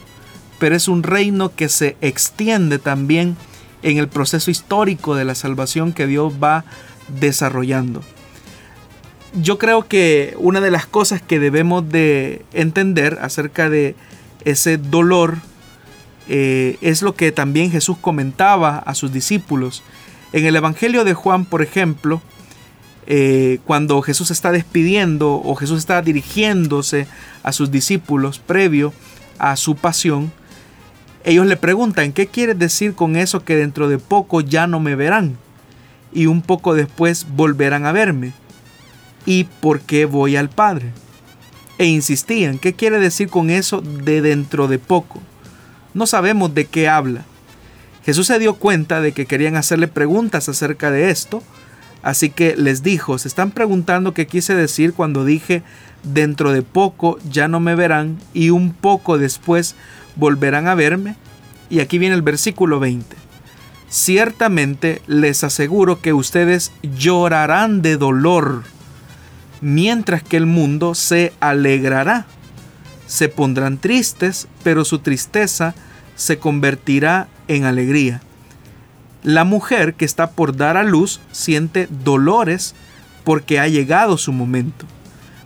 pero es un reino que se extiende también en el proceso histórico de la salvación que Dios va desarrollando. Yo creo que una de las cosas que debemos de entender acerca de ese dolor eh, es lo que también Jesús comentaba a sus discípulos. En el Evangelio de Juan, por ejemplo, eh, cuando Jesús está despidiendo o Jesús está dirigiéndose a sus discípulos previo a su pasión, ellos le preguntan, ¿qué quiere decir con eso que dentro de poco ya no me verán? Y un poco después volverán a verme. ¿Y por qué voy al Padre? E insistían, ¿qué quiere decir con eso de dentro de poco? No sabemos de qué habla. Jesús se dio cuenta de que querían hacerle preguntas acerca de esto, así que les dijo, se están preguntando qué quise decir cuando dije, dentro de poco ya no me verán y un poco después volverán a verme. Y aquí viene el versículo 20. Ciertamente les aseguro que ustedes llorarán de dolor, mientras que el mundo se alegrará. Se pondrán tristes, pero su tristeza se convertirá en alegría. La mujer que está por dar a luz siente dolores porque ha llegado su momento.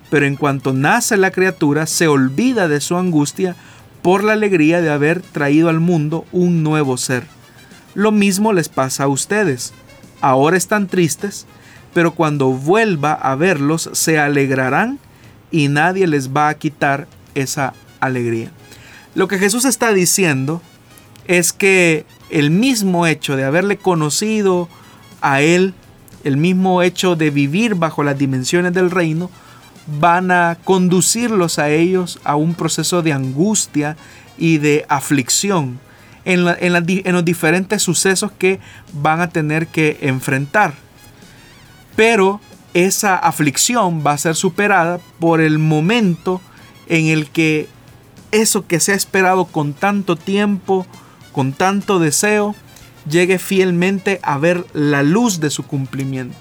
Pero en cuanto nace la criatura, se olvida de su angustia por la alegría de haber traído al mundo un nuevo ser. Lo mismo les pasa a ustedes. Ahora están tristes, pero cuando vuelva a verlos se alegrarán y nadie les va a quitar esa alegría. Lo que Jesús está diciendo es que el mismo hecho de haberle conocido a Él, el mismo hecho de vivir bajo las dimensiones del reino, van a conducirlos a ellos a un proceso de angustia y de aflicción en, los diferentes sucesos que van a tener que enfrentar. Pero esa aflicción va a ser superada por el momento en el que eso que se ha esperado con tanto tiempo, con tanto deseo, llegue fielmente a ver la luz de su cumplimiento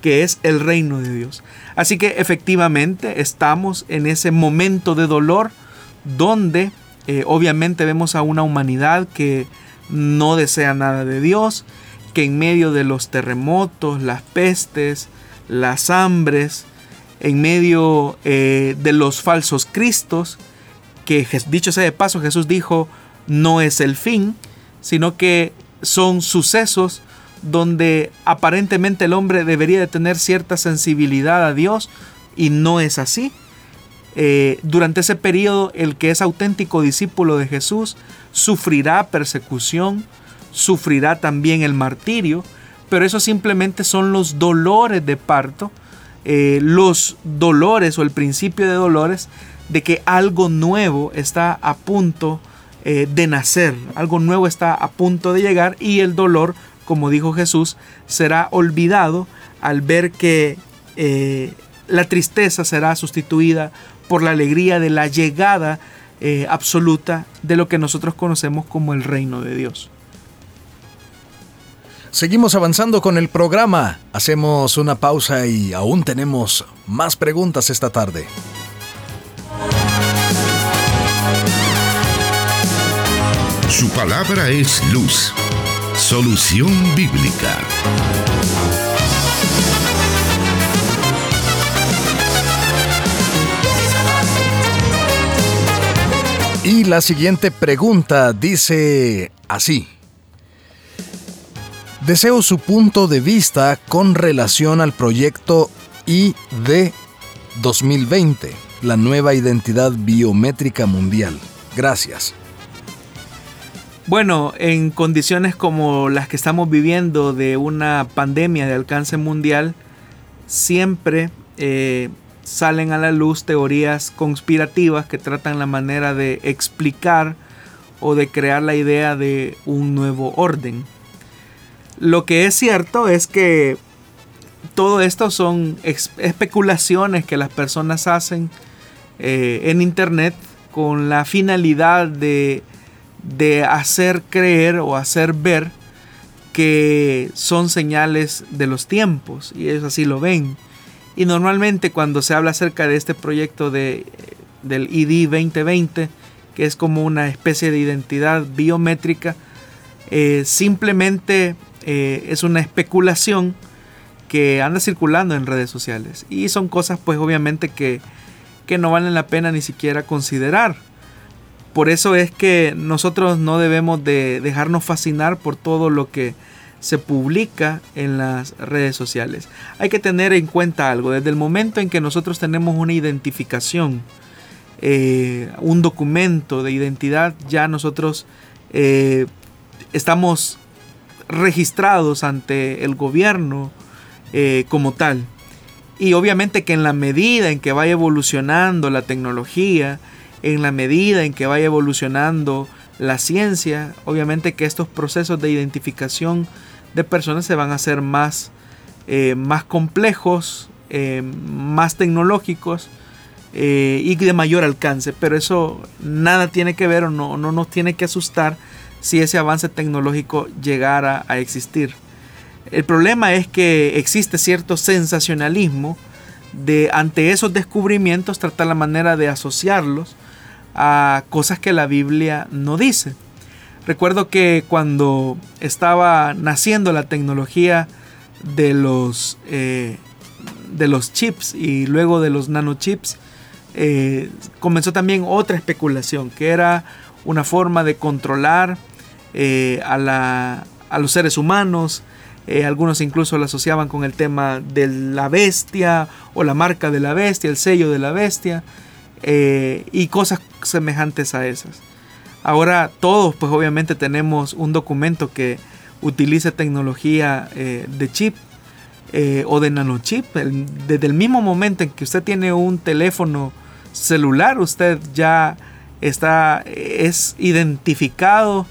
que es el reino de Dios. Así que efectivamente estamos en ese momento de dolor donde eh, obviamente vemos a una humanidad que no desea nada de Dios, que en medio de los terremotos, las pestes, las hambres, en medio eh, de los falsos cristos, que dicho sea de paso Jesús dijo no es el fin, sino que son sucesos donde aparentemente el hombre debería de tener cierta sensibilidad a Dios y no es así. Eh, durante ese periodo el que es auténtico discípulo de Jesús sufrirá persecución, sufrirá también el martirio, pero eso simplemente son los dolores de parto, eh, los dolores o el principio de dolores de que algo nuevo está a punto eh, de nacer, algo nuevo está a punto de llegar y el dolor como dijo Jesús, será olvidado al ver que eh, la tristeza será sustituida por la alegría de la llegada eh, absoluta de lo que nosotros conocemos como el reino de Dios. Seguimos avanzando con el programa. Hacemos una pausa y aún tenemos más preguntas esta tarde. Su palabra es luz Solución Bíblica. Y la siguiente pregunta dice así. Deseo su punto de vista con relación al proyecto ID 2020, la nueva identidad biométrica mundial. Gracias. Bueno, en condiciones como las que estamos viviendo de una pandemia de alcance mundial, siempre eh, salen a la luz teorías conspirativas que tratan la manera de explicar o de crear la idea de un nuevo orden. Lo que es cierto es que todo esto son especulaciones que las personas hacen eh, en internet con la finalidad de de hacer creer o hacer ver que son señales de los tiempos y ellos así lo ven. Y normalmente cuando se habla acerca de este proyecto de, del ID 2020, que es como una especie de identidad biométrica, eh, simplemente eh, es una especulación que anda circulando en redes sociales. Y son cosas pues obviamente que, que no valen la pena ni siquiera considerar. Por eso es que nosotros no debemos de dejarnos fascinar por todo lo que se publica en las redes sociales. Hay que tener en cuenta algo, desde el momento en que nosotros tenemos una identificación, eh, un documento de identidad, ya nosotros eh, estamos registrados ante el gobierno eh, como tal. Y obviamente que en la medida en que vaya evolucionando la tecnología, en la medida en que vaya evolucionando la ciencia, obviamente que estos procesos de identificación de personas se van a hacer más, eh, más complejos, eh, más tecnológicos eh, y de mayor alcance. Pero eso nada tiene que ver o no, no nos tiene que asustar si ese avance tecnológico llegara a existir. El problema es que existe cierto sensacionalismo de ante esos descubrimientos tratar la manera de asociarlos a cosas que la Biblia no dice. Recuerdo que cuando estaba naciendo la tecnología de los, eh, de los chips y luego de los nanochips, eh, comenzó también otra especulación, que era una forma de controlar eh, a, la, a, los seres humanos. algunos incluso lo asociaban con el tema de la bestia o la marca de la bestia, el sello de la bestia y cosas semejantes a esas. Ahora todos pues obviamente tenemos un documento que utilice tecnología eh, de chip eh, o de nanochip. desde el mismo momento en que usted tiene un teléfono celular, usted ya está, es identificado,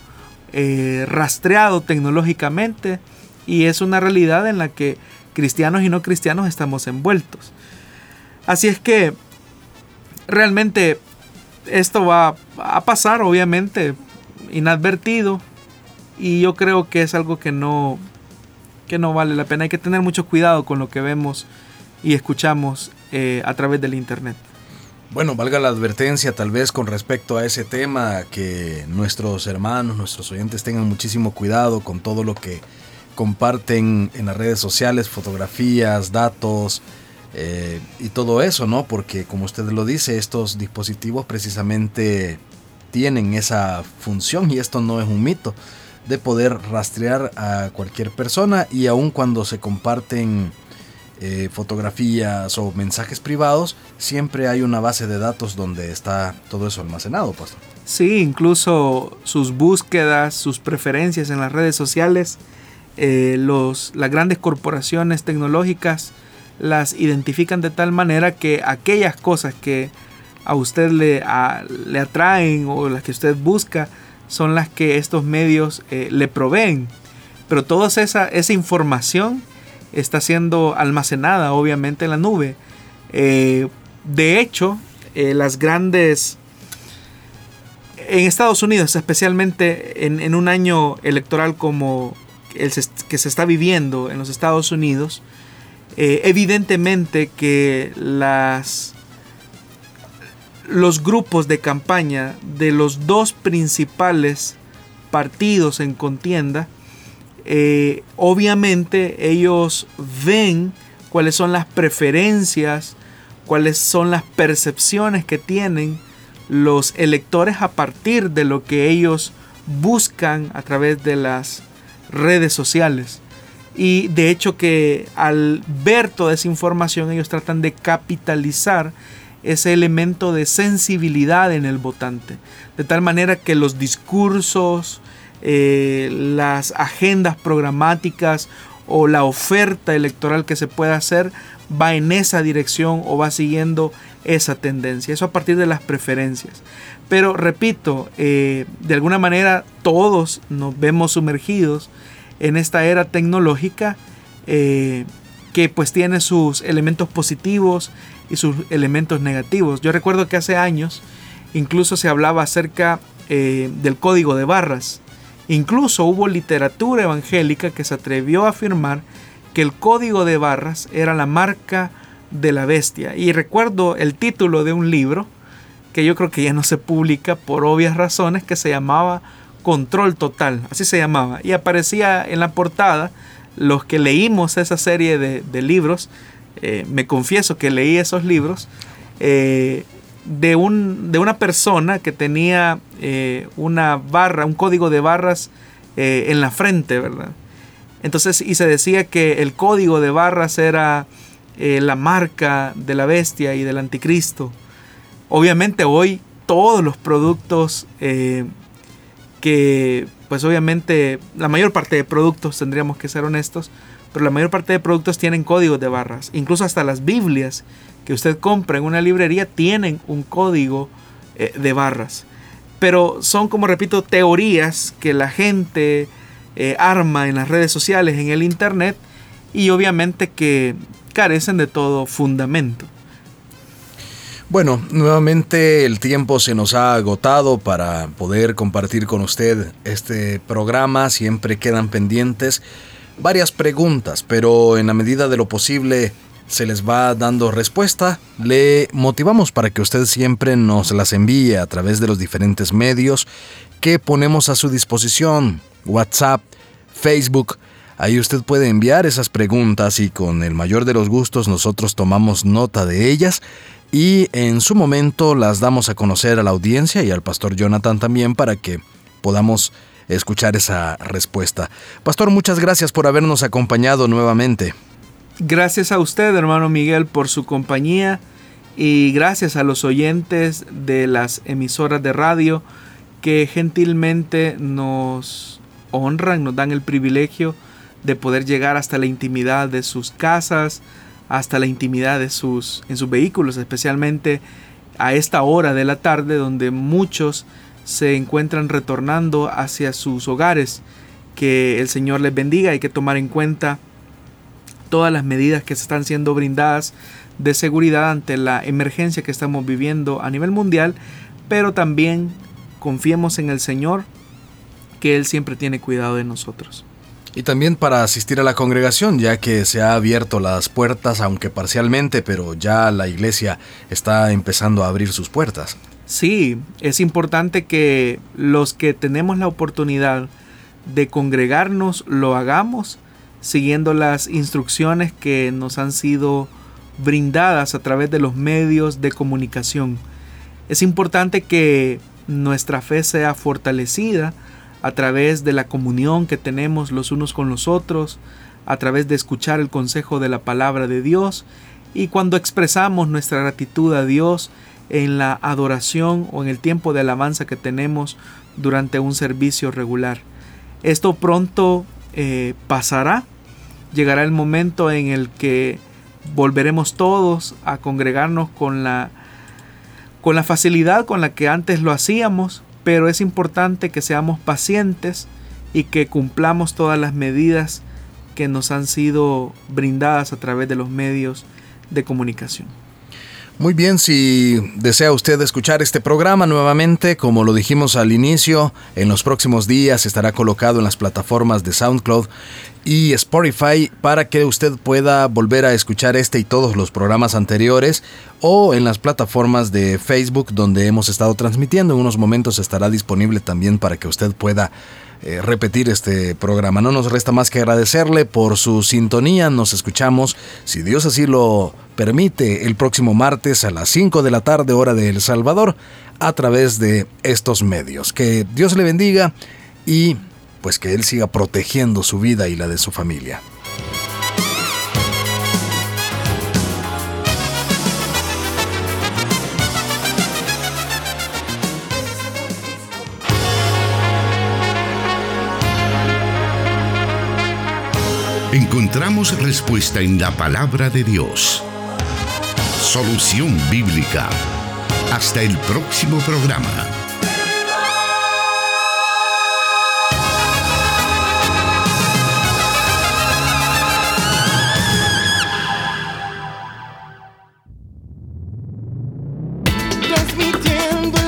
eh, rastreado tecnológicamente y es una realidad en la que cristianos y no cristianos estamos envueltos. Así es que realmente esto va a pasar, obviamente, inadvertido. Y yo creo que es algo que no, que no vale la pena. Hay que tener mucho cuidado con lo que vemos y escuchamos eh, a través del Internet. Bueno, valga la advertencia tal vez con respecto a ese tema, que nuestros hermanos, nuestros oyentes tengan muchísimo cuidado con todo lo que comparten en las redes sociales, fotografías, datos, eh, y todo eso, ¿no? Porque como usted lo dice, estos dispositivos precisamente tienen esa función y esto no es un mito de poder rastrear a cualquier persona y aun cuando se comparten eh, fotografías o mensajes privados, siempre hay una base de datos donde está todo eso almacenado, pastor. Sí, incluso sus búsquedas, sus preferencias en las redes sociales, eh, los, las grandes corporaciones tecnológicas las identifican de tal manera que aquellas cosas que a usted le, le atraen o las que usted busca son las que estos medios eh, le proveen. Pero toda esa, esa información está siendo almacenada obviamente en la nube. Eh, de hecho, eh, las grandes... En Estados Unidos, especialmente en, en un año electoral como el que se está viviendo en los Estados Unidos, eh, evidentemente que las, los grupos de campaña de los dos principales partidos en contienda, eh, obviamente ellos ven cuáles son las preferencias, cuáles son las percepciones que tienen los electores a partir de lo que ellos buscan a través de las redes sociales. Y de hecho que al ver toda esa información ellos tratan de capitalizar ese elemento de sensibilidad en el votante. De tal manera que los discursos, eh, las agendas programáticas o la oferta electoral que se pueda hacer va en esa dirección o va siguiendo esa tendencia. Eso a partir de las preferencias. Pero repito, eh, de alguna manera todos nos vemos sumergidos en esta era tecnológica eh, que pues tiene sus elementos positivos y sus elementos negativos. Yo recuerdo que hace años incluso se hablaba acerca eh, del código de barras. Incluso hubo literatura evangélica que se atrevió a afirmar que el código de barras era la marca de la bestia. Y recuerdo el título de un libro que yo creo que ya no se publica por obvias razones, que se llamaba Control Total, así se llamaba. Y aparecía en la portada, los que leímos esa serie de, libros, eh, me confieso que leí esos libros, eh, de, un, de una persona que tenía eh, una barra, un código de barras en la frente, ¿verdad? Entonces, y se decía que el código de barras era la marca de la bestia y del anticristo. Obviamente hoy todos los productos que pues obviamente la mayor parte de productos, tendríamos que ser honestos, pero la mayor parte de productos tienen códigos de barras. Incluso hasta las Biblias que usted compra en una librería tienen un código eh, de barras. Pero son, como repito, teorías que la gente eh, arma en las redes sociales, en el Internet, y obviamente que carecen de todo fundamento. Bueno, nuevamente el tiempo se nos ha agotado para poder compartir con usted este programa. Siempre quedan pendientes varias preguntas, pero en la medida de lo posible se les va dando respuesta. Le motivamos para que usted siempre nos las envíe a través de los diferentes medios que ponemos a su disposición. WhatsApp, Facebook. Ahí usted puede enviar esas preguntas y con el mayor de los gustos nosotros tomamos nota de ellas y en su momento las damos a conocer a la audiencia y al pastor Jonathan también para que podamos escuchar esa respuesta. Pastor, muchas gracias por habernos acompañado nuevamente. Gracias a usted, hermano Miguel, por su compañía y gracias a los oyentes de las emisoras de radio que gentilmente nos honran, nos dan el privilegio de poder llegar hasta la intimidad de sus casas, hasta la intimidad de sus, en sus vehículos, especialmente a esta hora de la tarde donde muchos se encuentran retornando hacia sus hogares. Que el Señor les bendiga, hay que tomar en cuenta todas las medidas que se están siendo brindadas de seguridad ante la emergencia que estamos viviendo a nivel mundial, pero también confiemos en el Señor, que Él siempre tiene cuidado de nosotros. Y también para asistir a la congregación, ya que se ha abierto las puertas, aunque parcialmente, pero ya la iglesia está empezando a abrir sus puertas. Sí, es importante que los que tenemos la oportunidad de congregarnos lo hagamos siguiendo las instrucciones que nos han sido brindadas a través de los medios de comunicación. Es importante que nuestra fe sea fortalecida a través de la comunión que tenemos los unos con los otros, a través de escuchar el consejo de la palabra de Dios y cuando expresamos nuestra gratitud a Dios en la adoración o en el tiempo de alabanza que tenemos durante un servicio regular. Esto pronto eh, pasará, llegará el momento en el que volveremos todos a congregarnos con la, con la facilidad con la que antes lo hacíamos, pero es importante que seamos pacientes y que cumplamos todas las medidas que nos han sido brindadas a través de los medios de comunicación. Muy bien, si desea usted escuchar este programa nuevamente, como lo dijimos al inicio, en los próximos días estará colocado en las plataformas de SoundCloud y Spotify para que usted pueda volver a escuchar este y todos los programas anteriores o en las plataformas de Facebook donde hemos estado transmitiendo. En unos momentos estará disponible también para que usted pueda eh, repetir este programa. No nos resta más que agradecerle por su sintonía. Nos escuchamos, si Dios así lo permite, el próximo martes a las 5 de la tarde hora de El Salvador a través de estos medios. Que Dios le bendiga y pues que Él siga protegiendo su vida y la de su familia. Encontramos respuesta en la palabra de Dios. Solución bíblica. Hasta el próximo programa. Transmitiendo